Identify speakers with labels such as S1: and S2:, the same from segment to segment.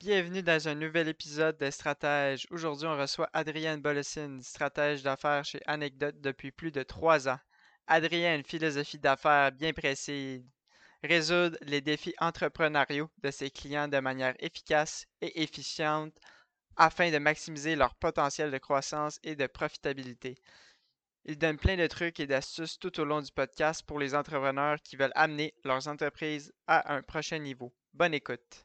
S1: Bienvenue dans un nouvel épisode de Stratège. Aujourd'hui, on reçoit Adrienne Bollessine, stratège d'affaires chez Anecdote depuis plus de trois ans. Adrienne philosophie d'affaires bien précise. Résoudre les défis entrepreneuriaux de ses clients de manière efficace et efficiente afin de maximiser leur potentiel de croissance et de profitabilité. Il donne plein de trucs et d'astuces tout au long du podcast pour les entrepreneurs qui veulent amener leurs entreprises à un prochain niveau. Bonne écoute.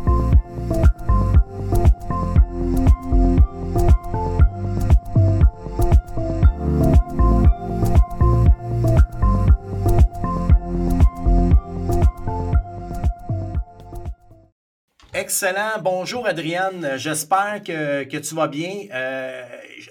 S2: Excellent. Bonjour Adrienne. J'espère que, tu vas bien. Euh,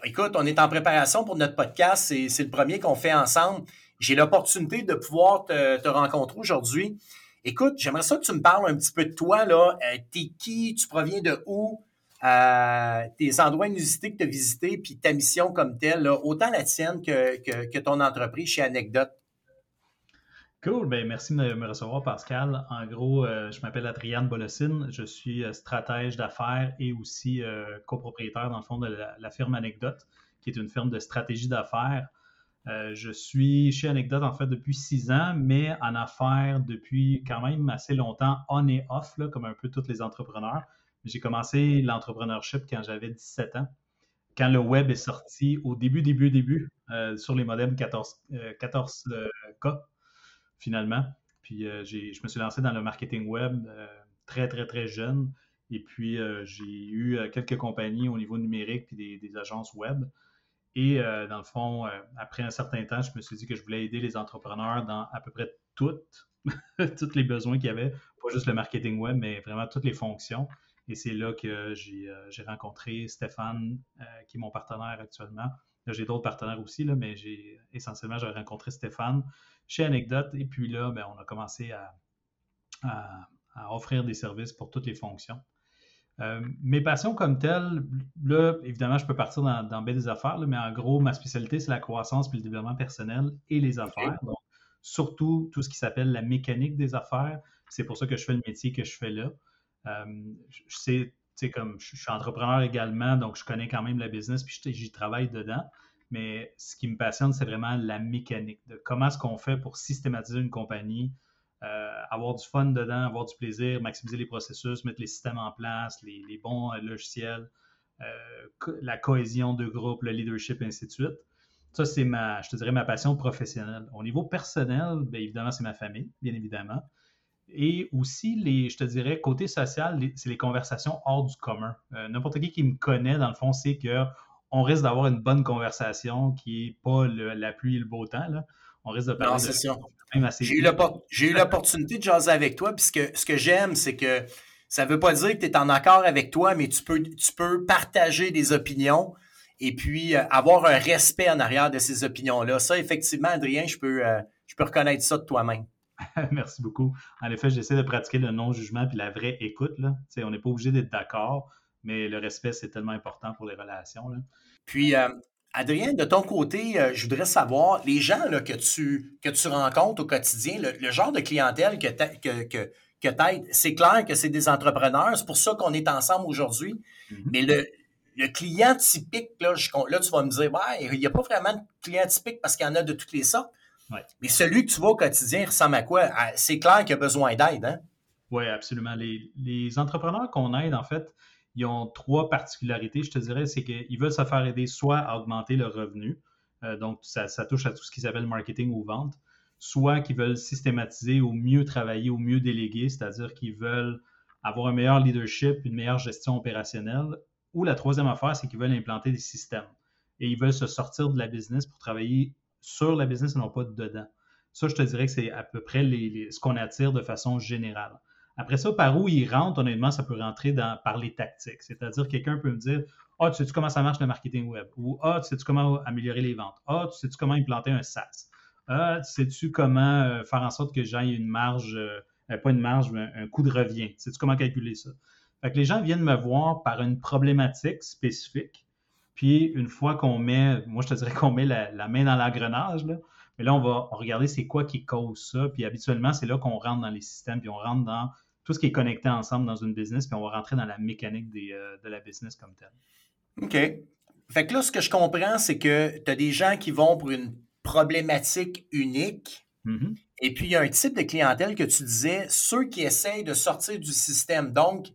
S2: écoute, on est en préparation pour notre podcast. C'est le premier qu'on fait ensemble. J'ai l'opportunité de pouvoir te, rencontrer aujourd'hui. Écoute, j'aimerais ça que tu me parles un petit peu de toi. Euh, T'es qui? Tu proviens de où? Euh, tes endroits inusités que tu as visités, puis ta mission comme telle, autant la tienne que, que ton entreprise chez Anecdote.
S3: Cool, ben merci de me recevoir, Pascal. En gros, euh, je m'appelle Adriane Bolossine, je suis euh, stratège d'affaires et aussi euh, copropriétaire, dans le fond, de la, firme Anecdote, qui est une firme de stratégie d'affaires. je suis chez Anecdote, en fait, depuis six ans, mais en affaires depuis quand même assez longtemps, on et off, là, comme un peu tous les entrepreneurs. J'ai commencé l'entrepreneurship quand j'avais 17 ans quand le web est sorti au début, début, début, sur les modems 14, 14K finalement. Puis euh, je me suis lancé dans le marketing web euh, très, très, très jeune. Et puis, euh, j'ai eu quelques compagnies au niveau numérique puis des, agences web. Et dans le fond, après un certain temps, je me suis dit que je voulais aider les entrepreneurs dans à peu près toutes, tous les besoins qu'il y avait, pas juste le marketing web, mais vraiment toutes les fonctions. Et c'est là que j'ai rencontré Stéphane, qui est mon partenaire actuellement. J'ai d'autres partenaires aussi, là, mais essentiellement j'ai rencontré Stéphane chez Anecdote. Et puis là, ben, on a commencé à, offrir des services pour toutes les fonctions. Euh, mes passions comme telles, là, évidemment, je peux partir dans, dans des affaires, mais en gros, ma spécialité, c'est la croissance puis le développement personnel et les affaires. Donc, surtout tout ce qui s'appelle la mécanique des affaires. C'est pour ça que je fais le métier que je fais là. Euh, sais, comme je suis entrepreneur également, donc je connais quand même la business, puis j'y travaille dedans. Mais ce qui me passionne, c'est vraiment la mécanique de comment est-ce qu'on fait pour systématiser une compagnie, euh, avoir du fun dedans, avoir du plaisir, maximiser les processus, mettre les systèmes en place, les, bons euh, logiciels, euh, la cohésion de groupe, le leadership, et ainsi de suite. Ça, c'est ma, je te dirais, ma passion professionnelle. Au niveau personnel, bien évidemment, c'est ma famille, bien évidemment. Et aussi, les, je te dirais, côté social, c'est les conversations hors du commun. N'importe qui qui me connaît, dans le fond, sait que on risque d'avoir une bonne conversation qui n'est pas la pluie et le beau temps. Là. On risque de parler
S2: non, J'ai eu l'opportunité de jaser avec toi, puis ce que, j'aime, c'est que ça ne veut pas dire que tu es en accord avec toi, mais tu peux, tu peux partager des opinions et puis euh, avoir un respect en arrière de ces opinions-là. Ça, effectivement, Adrien, je peux, euh, je peux reconnaître ça de toi-même.
S3: Merci beaucoup. En effet, j'essaie de pratiquer le non-jugement puis la vraie écoute. Là. on n'est pas obligé d'être d'accord mais le respect, c'est tellement important pour les relations.
S2: Puis, euh, Adrien, de ton côté, euh, je voudrais savoir, les gens là, que, tu, que tu rencontres au quotidien, le, genre de clientèle que tu que, que, c'est clair que c'est des entrepreneurs, c'est pour ça qu'on est ensemble aujourd'hui, mm-hmm. mais le, le client typique, là, là, tu vas me dire, il n'y a pas vraiment de client typique parce qu'il y en a de toutes les sortes. Mais celui que tu vois au quotidien ressemble à quoi? C'est clair qu'il a besoin d'aide, hein?
S3: Oui, absolument. Les, les entrepreneurs qu'on aide, en fait, ils ont trois particularités, je te dirais, c'est qu'ils veulent se faire aider soit à augmenter le revenu, euh, donc ça, touche à tout ce qui s'appelle marketing ou vente, soit qu'ils veulent systématiser ou mieux travailler ou mieux déléguer, c'est-à-dire qu'ils veulent avoir un meilleur leadership, une meilleure gestion opérationnelle, ou la troisième affaire, c'est qu'ils veulent implanter des systèmes et ils veulent se sortir de la business pour travailler sur la business et non pas dedans. Ça, je te dirais que c'est à peu près ce qu'on attire de façon générale. Après ça, par où il rentre, honnêtement, ça peut rentrer par les tactiques. C'est-à-dire, quelqu'un peut me dire Ah, tu sais-tu comment ça marche le marketing web Ou Ah, tu sais-tu comment améliorer les ventes Ah, tu sais-tu comment implanter un SaaS? Ah, tu sais-tu comment euh, faire en sorte que j'aille une marge, euh, pas une marge, mais un coût de revient? Sais-tu comment calculer ça? Fait que les gens viennent me voir par une problématique spécifique. Puis, une fois qu'on met, moi, je te dirais qu'on met la, la main dans l'engrenage, là, mais là, on va regarder c'est quoi qui cause ça. Puis habituellement, c'est là qu'on rentre dans les systèmes, puis on rentre dans tout ce qui est connecté ensemble dans une business, puis on va rentrer dans la mécanique euh, de la business comme tel.
S2: OK. Fait que là, ce que je comprends, c'est que tu as des gens qui vont pour une problématique unique. Mm-hmm. Et puis, il y a un type de clientèle que tu disais, ceux qui essayent de sortir du système. Donc,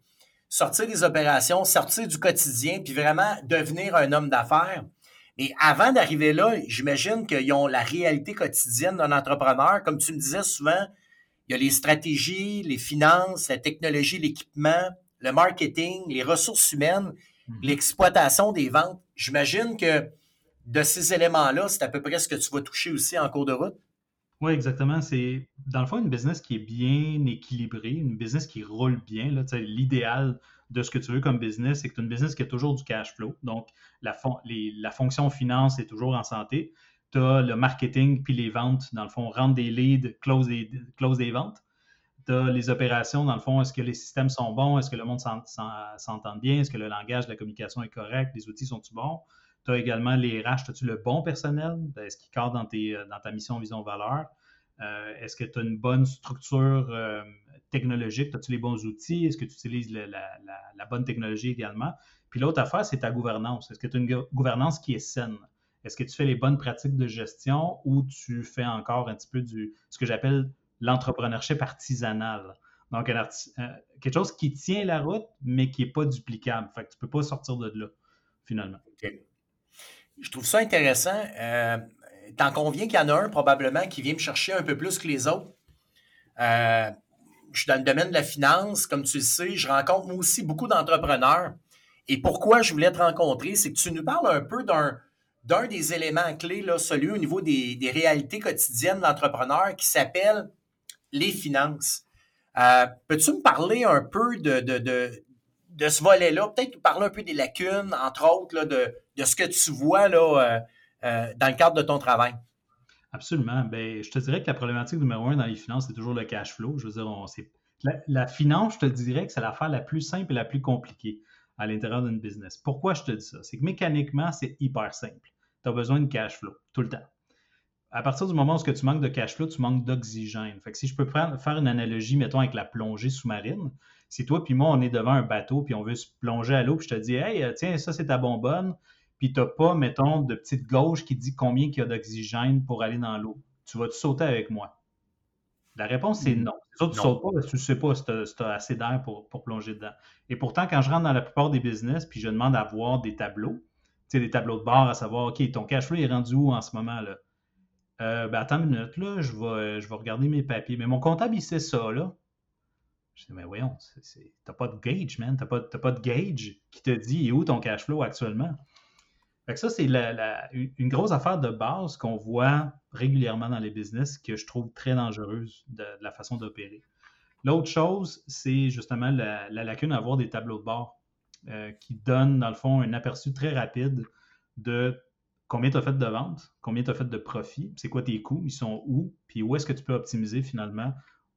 S2: sortir des opérations, sortir du quotidien, puis vraiment devenir un homme d'affaires. Et avant d'arriver là, j'imagine qu'ils ont la réalité quotidienne d'un entrepreneur. Comme tu me disais souvent, il y a les stratégies, les finances, la technologie, l'équipement, le marketing, les ressources humaines, mhm. l'exploitation des ventes. J'imagine que de ces éléments-là, c'est à peu près ce que tu vas toucher aussi en cours de route.
S3: Oui, exactement. C'est dans le fond une business qui est bien équilibrée, une business qui roule bien. L'idéal de ce que tu veux comme business, c'est que tu as une business qui a toujours du cash flow. Donc, la, la fonction finance est toujours en santé tu as le marketing puis les ventes, dans le fond, rendre des leads, close des, close des ventes. Tu as les opérations, dans le fond, est-ce que les systèmes sont bons, est-ce que le monde s'entend bien, est-ce que le langage la communication est correct, les outils sont-ils bons? Tu as également les RH, as-tu le bon personnel, est-ce qu'il cadre dans, tes, dans ta mission, vision, valeur? Euh, est-ce que tu as une bonne structure euh, technologique, as-tu les bons outils, est-ce que tu utilises la bonne technologie également? Puis l'autre affaire, c'est ta gouvernance. Est-ce que tu as une gouvernance qui est saine? Est-ce que tu fais les bonnes pratiques de gestion ou tu fais encore un petit peu du ce que j'appelle l'entrepreneurship artisanal? Donc, euh, quelque chose qui tient la route, mais qui n'est pas duplicable. Fait que tu ne peux pas sortir de là, finalement.
S2: Je trouve ça intéressant. Euh, T'en conviens qu'il y en a un probablement qui vient me chercher un peu plus que les autres. Euh, je suis dans le domaine de la finance, comme tu le sais, je rencontre moi aussi beaucoup d'entrepreneurs. Et pourquoi je voulais te rencontrer, c'est que tu nous parles un peu d'un d'un des éléments clés, celui au niveau des, réalités quotidiennes de l'entrepreneur qui s'appelle les finances. Euh, peux-tu me parler un peu de, ce volet-là? Peut-être parler un peu des lacunes, entre autres, de, ce que tu vois euh, euh, dans le cadre de ton travail.
S3: Absolument. Ben, je te dirais que la problématique numéro un dans les finances, c'est toujours le cash flow. Je veux dire, on, la, la, finance, je te dirais que c'est l'affaire la plus simple et la plus compliquée à l'intérieur d'une business. Pourquoi je te dis ça? C'est que mécaniquement, c'est hyper simple tu as besoin de cash flow tout le temps. À partir du moment où tu manques de cash flow, tu manques d'oxygène. Fait que si je peux faire une analogie, mettons, avec la plongée sous-marine, si toi puis moi, on est devant un bateau, puis on veut se plonger à l'eau, puis je te dis, hey, euh, tiens, ça, c'est ta bonbonne, puis tu n'as pas, mettons, de petite gauche qui dit combien il y a d'oxygène pour aller dans l'eau. Tu vas te sauter avec moi? La réponse, c'est non. tu ne sautes pas parce que tu ne sais pas si tu as, assez d'air pour, pour, plonger dedans. Et pourtant, quand je rentre dans la plupart des business, puis je demande à voir des tableaux, des tableaux de bord à savoir, OK, ton cash flow est rendu où en ce moment? là? Euh, ben, attends une minute, là, je vais, je vais regarder mes papiers. Mais mon comptable, il sait ça, là. Je dis, mais voyons, t'as pas de gauge, man. T'as pas, pas de gauge qui te dit où ton cash flow actuellement? Fait que ça, c'est une grosse affaire de base qu'on voit régulièrement dans les business que je trouve très dangereuse de, la façon d'opérer. L'autre chose, c'est justement la, la, lacune à avoir des tableaux de bord. Euh, qui donne, dans le fond, un aperçu très rapide de combien tu as fait de ventes, combien tu as fait de profit, c'est quoi tes coûts, ils sont où, puis où est-ce que tu peux optimiser finalement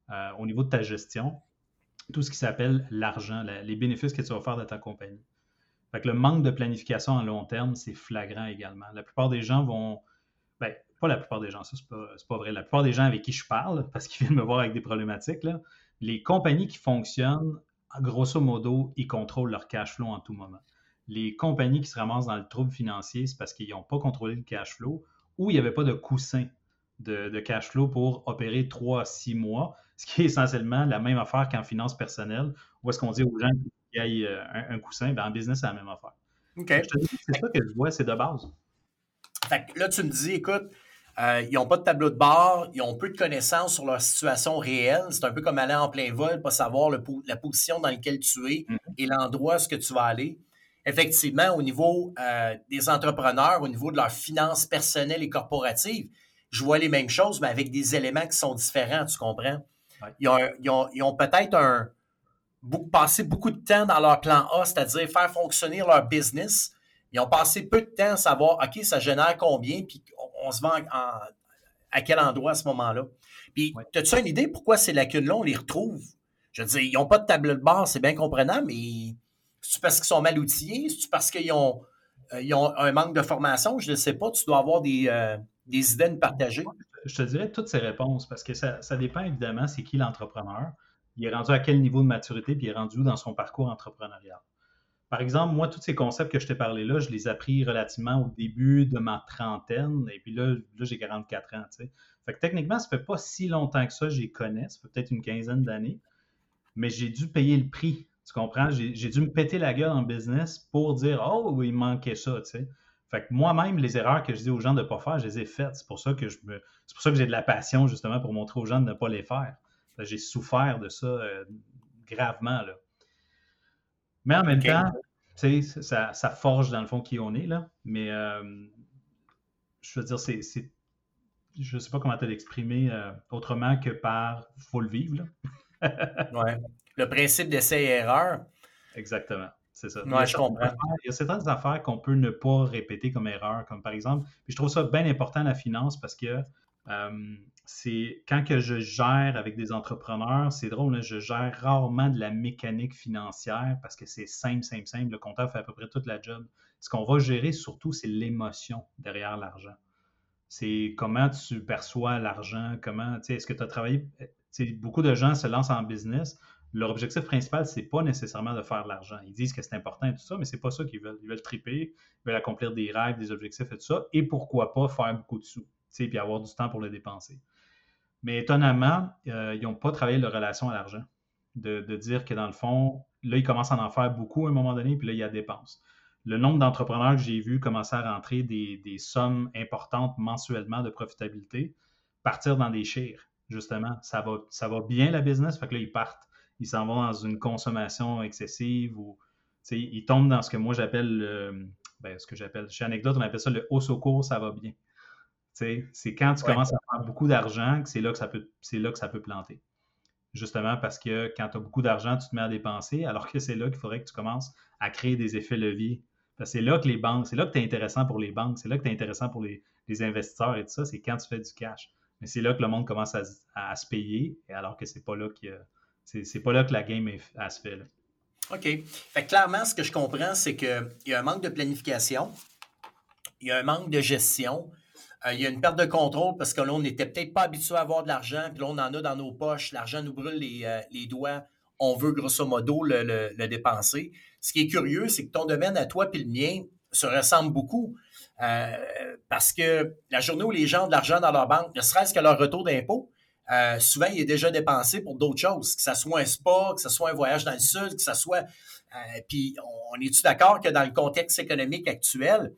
S3: euh, au niveau de ta gestion, tout ce qui s'appelle l'argent, les bénéfices que tu vas faire de ta compagnie. Fait que le manque de planification à long terme, c'est flagrant également. La plupart des gens vont. Ben, pas la plupart des gens, ça, c'est pas, pas vrai. La plupart des gens avec qui je parle, parce qu'ils viennent me voir avec des problématiques, là, les compagnies qui fonctionnent grosso modo, ils contrôlent leur cash flow en tout moment. Les compagnies qui se ramassent dans le trouble financier, c'est parce qu'ils n'ont pas contrôlé le cash flow ou il n'y avait pas de coussin de, cash flow pour opérer 3 à 6 mois, ce qui est essentiellement la même affaire qu'en finance personnelle, où est-ce qu'on dit aux gens qu'il y ait un, coussin, ben en business, c'est la même affaire. c'est ça que je vois, c'est de base.
S2: là, tu me dis, écoute, euh, ils n'ont pas de tableau de bord, ils ont peu de connaissances sur leur situation réelle. C'est un peu comme aller en plein vol, pas savoir la position dans laquelle tu es mm-hmm. et l'endroit où ce que tu vas aller. Effectivement, au niveau euh, des entrepreneurs, au niveau de leurs finances personnelles et corporatives, je vois les mêmes choses, mais avec des éléments qui sont différents, tu comprends? Ils ont, peut-être passé beaucoup de temps dans leur plan A, c'est-à-dire faire fonctionner leur business. Ils ont passé peu de temps à savoir, OK, ça génère combien, puis on, se vend à quel endroit à ce moment-là. Puis, as-tu une idée pourquoi ces lacunes-là, on les retrouve? Je veux dire, ils n'ont pas de table de bord, c'est bien comprenant, mais c'est parce qu'ils sont mal outillés? C'est parce qu'ils ont, euh, ont un manque de formation? Je ne sais pas. Tu dois avoir des, euh, des idées à nous partager.
S3: Je te dirais toutes ces réponses parce que ça, ça dépend évidemment, c'est qui l'entrepreneur il est rendu à quel niveau de maturité, puis il est rendu où dans son parcours entrepreneurial. Par exemple, moi, tous ces concepts que je t'ai parlé là, je les ai appris relativement au début de ma trentaine, et puis là, là j'ai 44 ans. Techniquement, ça fait pas si longtemps que ça, j'y connais, ça fait peut-être une quinzaine d'années, mais j'ai dû payer le prix. Tu comprends? J'ai dû me péter la gueule en business pour dire Oh, il manquait ça, moi-même, les erreurs que je dis aux gens de ne pas faire, je les ai faites. C'est pour ça que je me... C'est pour ça que j'ai de la passion, justement, pour montrer aux gens de ne pas les faire. J'ai souffert de ça euh, gravement. Là. Mais en même temps, ça, ça, forge dans le fond qui on est. Là. Mais euh, je veux dire, c'est. Je ne sais pas comment te l'exprimer euh, autrement que par faut le vivre.
S2: ouais. Le principe d'essai-erreur.
S3: Exactement. C'est ça.
S2: Ouais, je comprends.
S3: Il y a certaines affaires qu'on peut ne pas répéter comme erreur, comme par exemple, puis je trouve ça bien important la finance parce que c'est quand que je gère avec des entrepreneurs, c'est drôle, je gère rarement de la mécanique financière parce que c'est simple, simple, simple. Le compteur fait à peu près toute la job. Ce qu'on va gérer surtout, c'est l'émotion derrière l'argent. C'est comment tu perçois l'argent, comment, tu sais, est-ce que tu as travaillé. Beaucoup de gens se lancent en business. Leur objectif principal, c'est pas nécessairement de faire de l'argent. Ils disent que c'est important et tout ça, mais c'est pas ça qu'ils veulent. Ils veulent triper, ils veulent accomplir des rêves, des objectifs et tout ça, et pourquoi pas faire beaucoup de sous, puis avoir du temps pour le dépenser. Mais étonnamment, euh, ils n'ont pas travaillé leur relation à l'argent. De, dire que dans le fond, là, ils commencent à en faire beaucoup à un moment donné, puis là, il y a dépenses. Le nombre d'entrepreneurs que j'ai vu commencer à rentrer des, sommes importantes mensuellement de profitabilité, partir dans des chires, justement. Ça va, bien la business, fait que là, ils partent. Ils s'en vont dans une consommation excessive ou ils tombent dans ce que moi j'appelle, ben, ce que j'appelle, chez Anecdote, on appelle ça le haut secours, ça va bien. C'est quand tu commences à faire beaucoup d'argent que c'est là que ça peut c'est là que ça peut planter. Justement parce que quand tu as beaucoup d'argent, tu te mets à dépenser, alors que c'est là qu'il faudrait que tu commences à créer des effets leviers. C'est là que les banques, c'est là que tu es intéressant pour les banques, c'est là que tu es intéressant pour les, investisseurs et tout ça, c'est quand tu fais du cash. Mais c'est là que le monde commence à, se payer, alors que c'est pas là que c'est pas là que la game est, se fait.
S2: OK. Fait clairement, ce que je comprends, c'est qu'il y a un manque de planification, il y a un manque de gestion, euh, il y a une perte de contrôle parce que là, on n'était peut-être pas habitué à avoir de l'argent, puis là, on en a dans nos poches, l'argent nous brûle les, euh, doigts, on veut grosso modo le, dépenser. Ce qui est curieux, c'est que ton domaine à toi et le mien se ressemblent beaucoup. Euh, parce que la journée où les gens ont de l'argent dans leur banque, ne serait-ce que leur retour d'impôt, souvent, il est déjà dépensé pour d'autres choses, que ce soit un spa, que ce soit un voyage dans le sud, que ce soit... puis, on est-tu d'accord que dans le contexte économique actuel,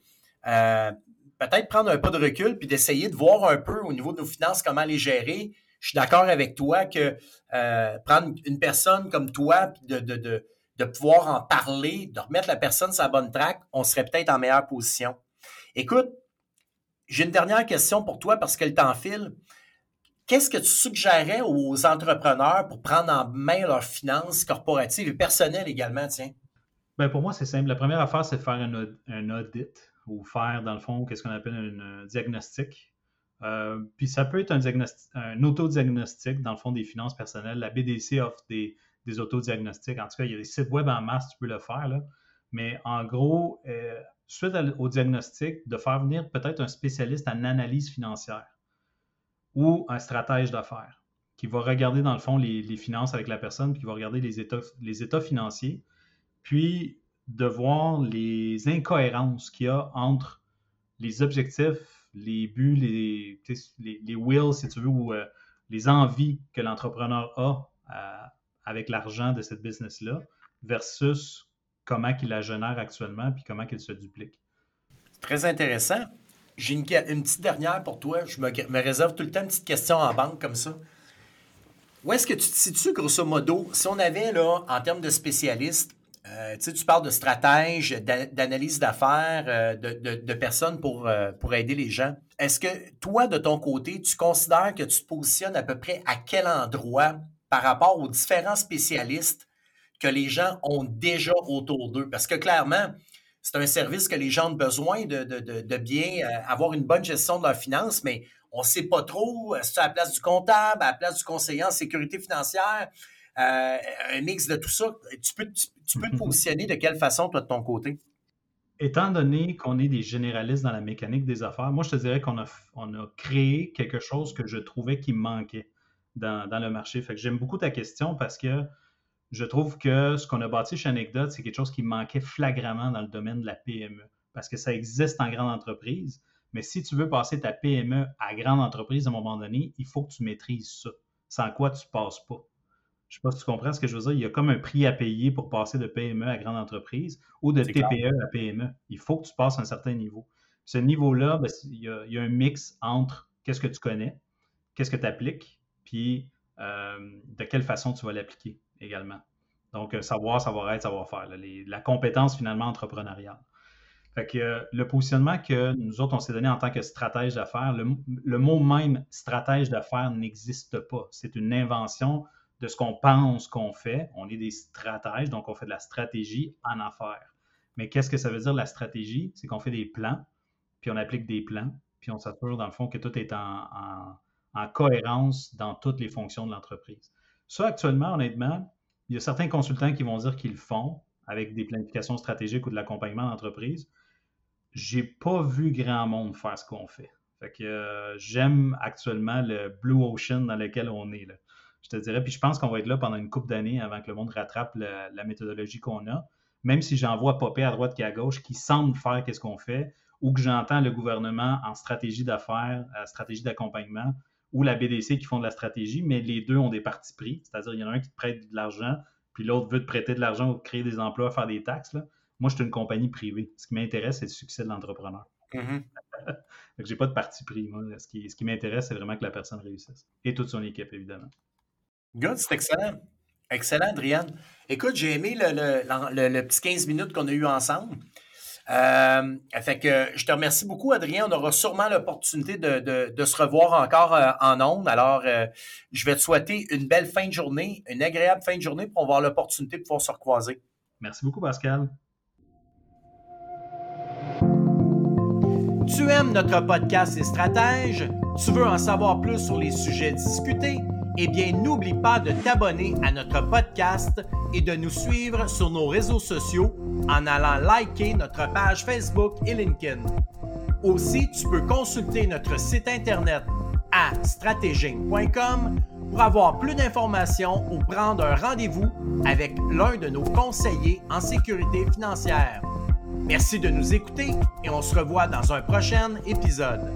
S2: peut-être prendre un pas de recul puis d'essayer de voir un peu au niveau de nos finances comment les gérer. Je suis d'accord avec toi que euh, prendre une personne comme toi puis de, de, de, pouvoir en parler, de remettre la personne sur la bonne track, on serait peut-être en meilleure position. Écoute, j'ai une dernière question pour toi parce que le temps file. Qu'est-ce que tu suggérerais aux entrepreneurs pour prendre en main leurs finances corporatives et personnelles également, tiens?
S3: Bien, pour moi, c'est simple. La première affaire, c'est de faire un, un audit ou faire, dans le fond, qu'est-ce qu'on appelle un diagnostic. Euh, puis ça peut être un, un autodiagnostic, dans le fond, des finances personnelles. La BDC offre des, des autodiagnostics. En tout cas, il y a des sites web en masse, tu peux le faire. Là. Mais en gros, euh, suite au diagnostic, de faire venir peut-être un spécialiste en analyse financière ou un stratège d'affaires qui va regarder, dans le fond, les, les, finances avec la personne, puis qui va regarder les états, les états financiers, puis de voir les incohérences qu'il y a entre les objectifs, les buts, les, les, wills, si tu veux, ou euh, les envies que l'entrepreneur a euh, avec l'argent de cette business-là versus comment il la génère actuellement puis comment il se duplique.
S2: Très intéressant. J'ai une, petite dernière pour toi. Je me, réserve tout le temps une petite question en banque comme ça. Où est-ce que tu te situes, grosso modo, si on avait, là, en termes de spécialistes, euh, tu parles de stratèges, d'analyse d'affaires, euh, de, personnes pour, euh, pour aider les gens. Est-ce que toi, de ton côté, tu considères que tu te positionnes à peu près à quel endroit par rapport aux différents spécialistes que les gens ont déjà autour d'eux? Parce que clairement, c'est un service que les gens ont besoin de, bien avoir une bonne gestion de leurs finances, mais on ne sait pas trop, c'est à la place du comptable, à la place du conseiller en sécurité financière, un mix de tout ça. Tu, peux te positionner de quelle façon, toi, de ton côté?
S3: Étant donné qu'on est des généralistes dans la mécanique des affaires, moi, je te dirais qu'on a, créé quelque chose que je trouvais qui manquait dans, le marché. J'aime beaucoup ta question parce que je trouve que ce qu'on a bâti chez Anecdote, c'est quelque chose qui manquait flagramment dans le domaine de la PME. Parce que ça existe en grande entreprise, mais si tu veux passer ta PME à grande entreprise à un moment donné, il faut que tu maîtrises ça. Sans quoi tu ne passes pas. Je ne sais pas si tu comprends ce que je veux dire. Il y a comme un prix à payer pour passer de PME à grande entreprise ou de TPE à PME. Il faut que tu passes à un certain niveau. Ce niveau-là, ben, il, y a un mix entre qu'est-ce que tu connais, qu'est-ce que tu appliques, puis euh, de quelle façon tu vas l'appliquer également. Donc, euh, savoir, savoir-être, savoir-faire. la compétence finalement entrepreneuriale. Fait que euh, le positionnement que nous autres, on s'est donné en tant que stratège d'affaires, le, mot même stratège d'affaires n'existe pas. C'est une invention de ce qu'on pense qu'on fait. On est des stratèges, donc on fait de la stratégie en affaires. Mais qu'est-ce que ça veut dire la stratégie? C'est qu'on fait des plans, puis on applique des plans, puis on s'assure dans le fond que tout est en cohérence dans toutes les fonctions de l'entreprise. Ça, actuellement, honnêtement, il y a certains consultants qui vont dire qu'ils le font avec des planifications stratégiques ou de l'accompagnement d'entreprise. J'ai pas vu grand monde faire ce qu'on fait. Fait que euh, j'aime actuellement le Blue Ocean dans lequel on est. Je te dirais, puis je pense qu'on va être là pendant une couple d'années avant que le monde rattrape la, méthodologie qu'on a. Même si j'en vois popper à droite et à gauche qui semblent faire qu'est-ce qu'on fait, ou que j'entends le gouvernement en stratégie d'affaires, stratégie d'accompagnement, ou la BDC qui font de la stratégie, mais les deux ont des partis pris. C'est-à-dire, il y en a un qui te prête de l'argent, puis l'autre veut te prêter de l'argent pour créer des emplois, faire des taxes. Moi, je suis une compagnie privée. Ce qui m'intéresse, c'est le succès de l'entrepreneur. Mm-hmm. Je n'ai pas de parti pris. Moi. Ce qui, ce qui m'intéresse, c'est vraiment que la personne réussisse. Et toute son équipe, évidemment.
S2: Good, c'est excellent. Excellent, Adrienne. Écoute, j'ai aimé le, le, le, petit 15 minutes qu'on a eu ensemble. Euh, fait que je te remercie beaucoup, Adrien. On aura sûrement l'opportunité de, se revoir encore euh, en ondes. Alors, euh, je vais te souhaiter une belle fin de journée, une agréable fin de journée pour avoir l'opportunité de pouvoir se recroiser.
S3: Merci beaucoup, Pascal.
S2: Tu aimes notre podcast et stratèges? Tu veux en savoir plus sur les sujets discutés? Eh bien, n'oublie pas de t'abonner à notre podcast et de nous suivre sur nos réseaux sociaux en allant liker notre page Facebook et LinkedIn. Aussi, tu peux consulter notre site internet à stratéging.com pour avoir plus d'informations ou prendre un rendez-vous avec l'un de nos conseillers en sécurité financière. Merci de nous écouter et on se revoit dans un prochain épisode.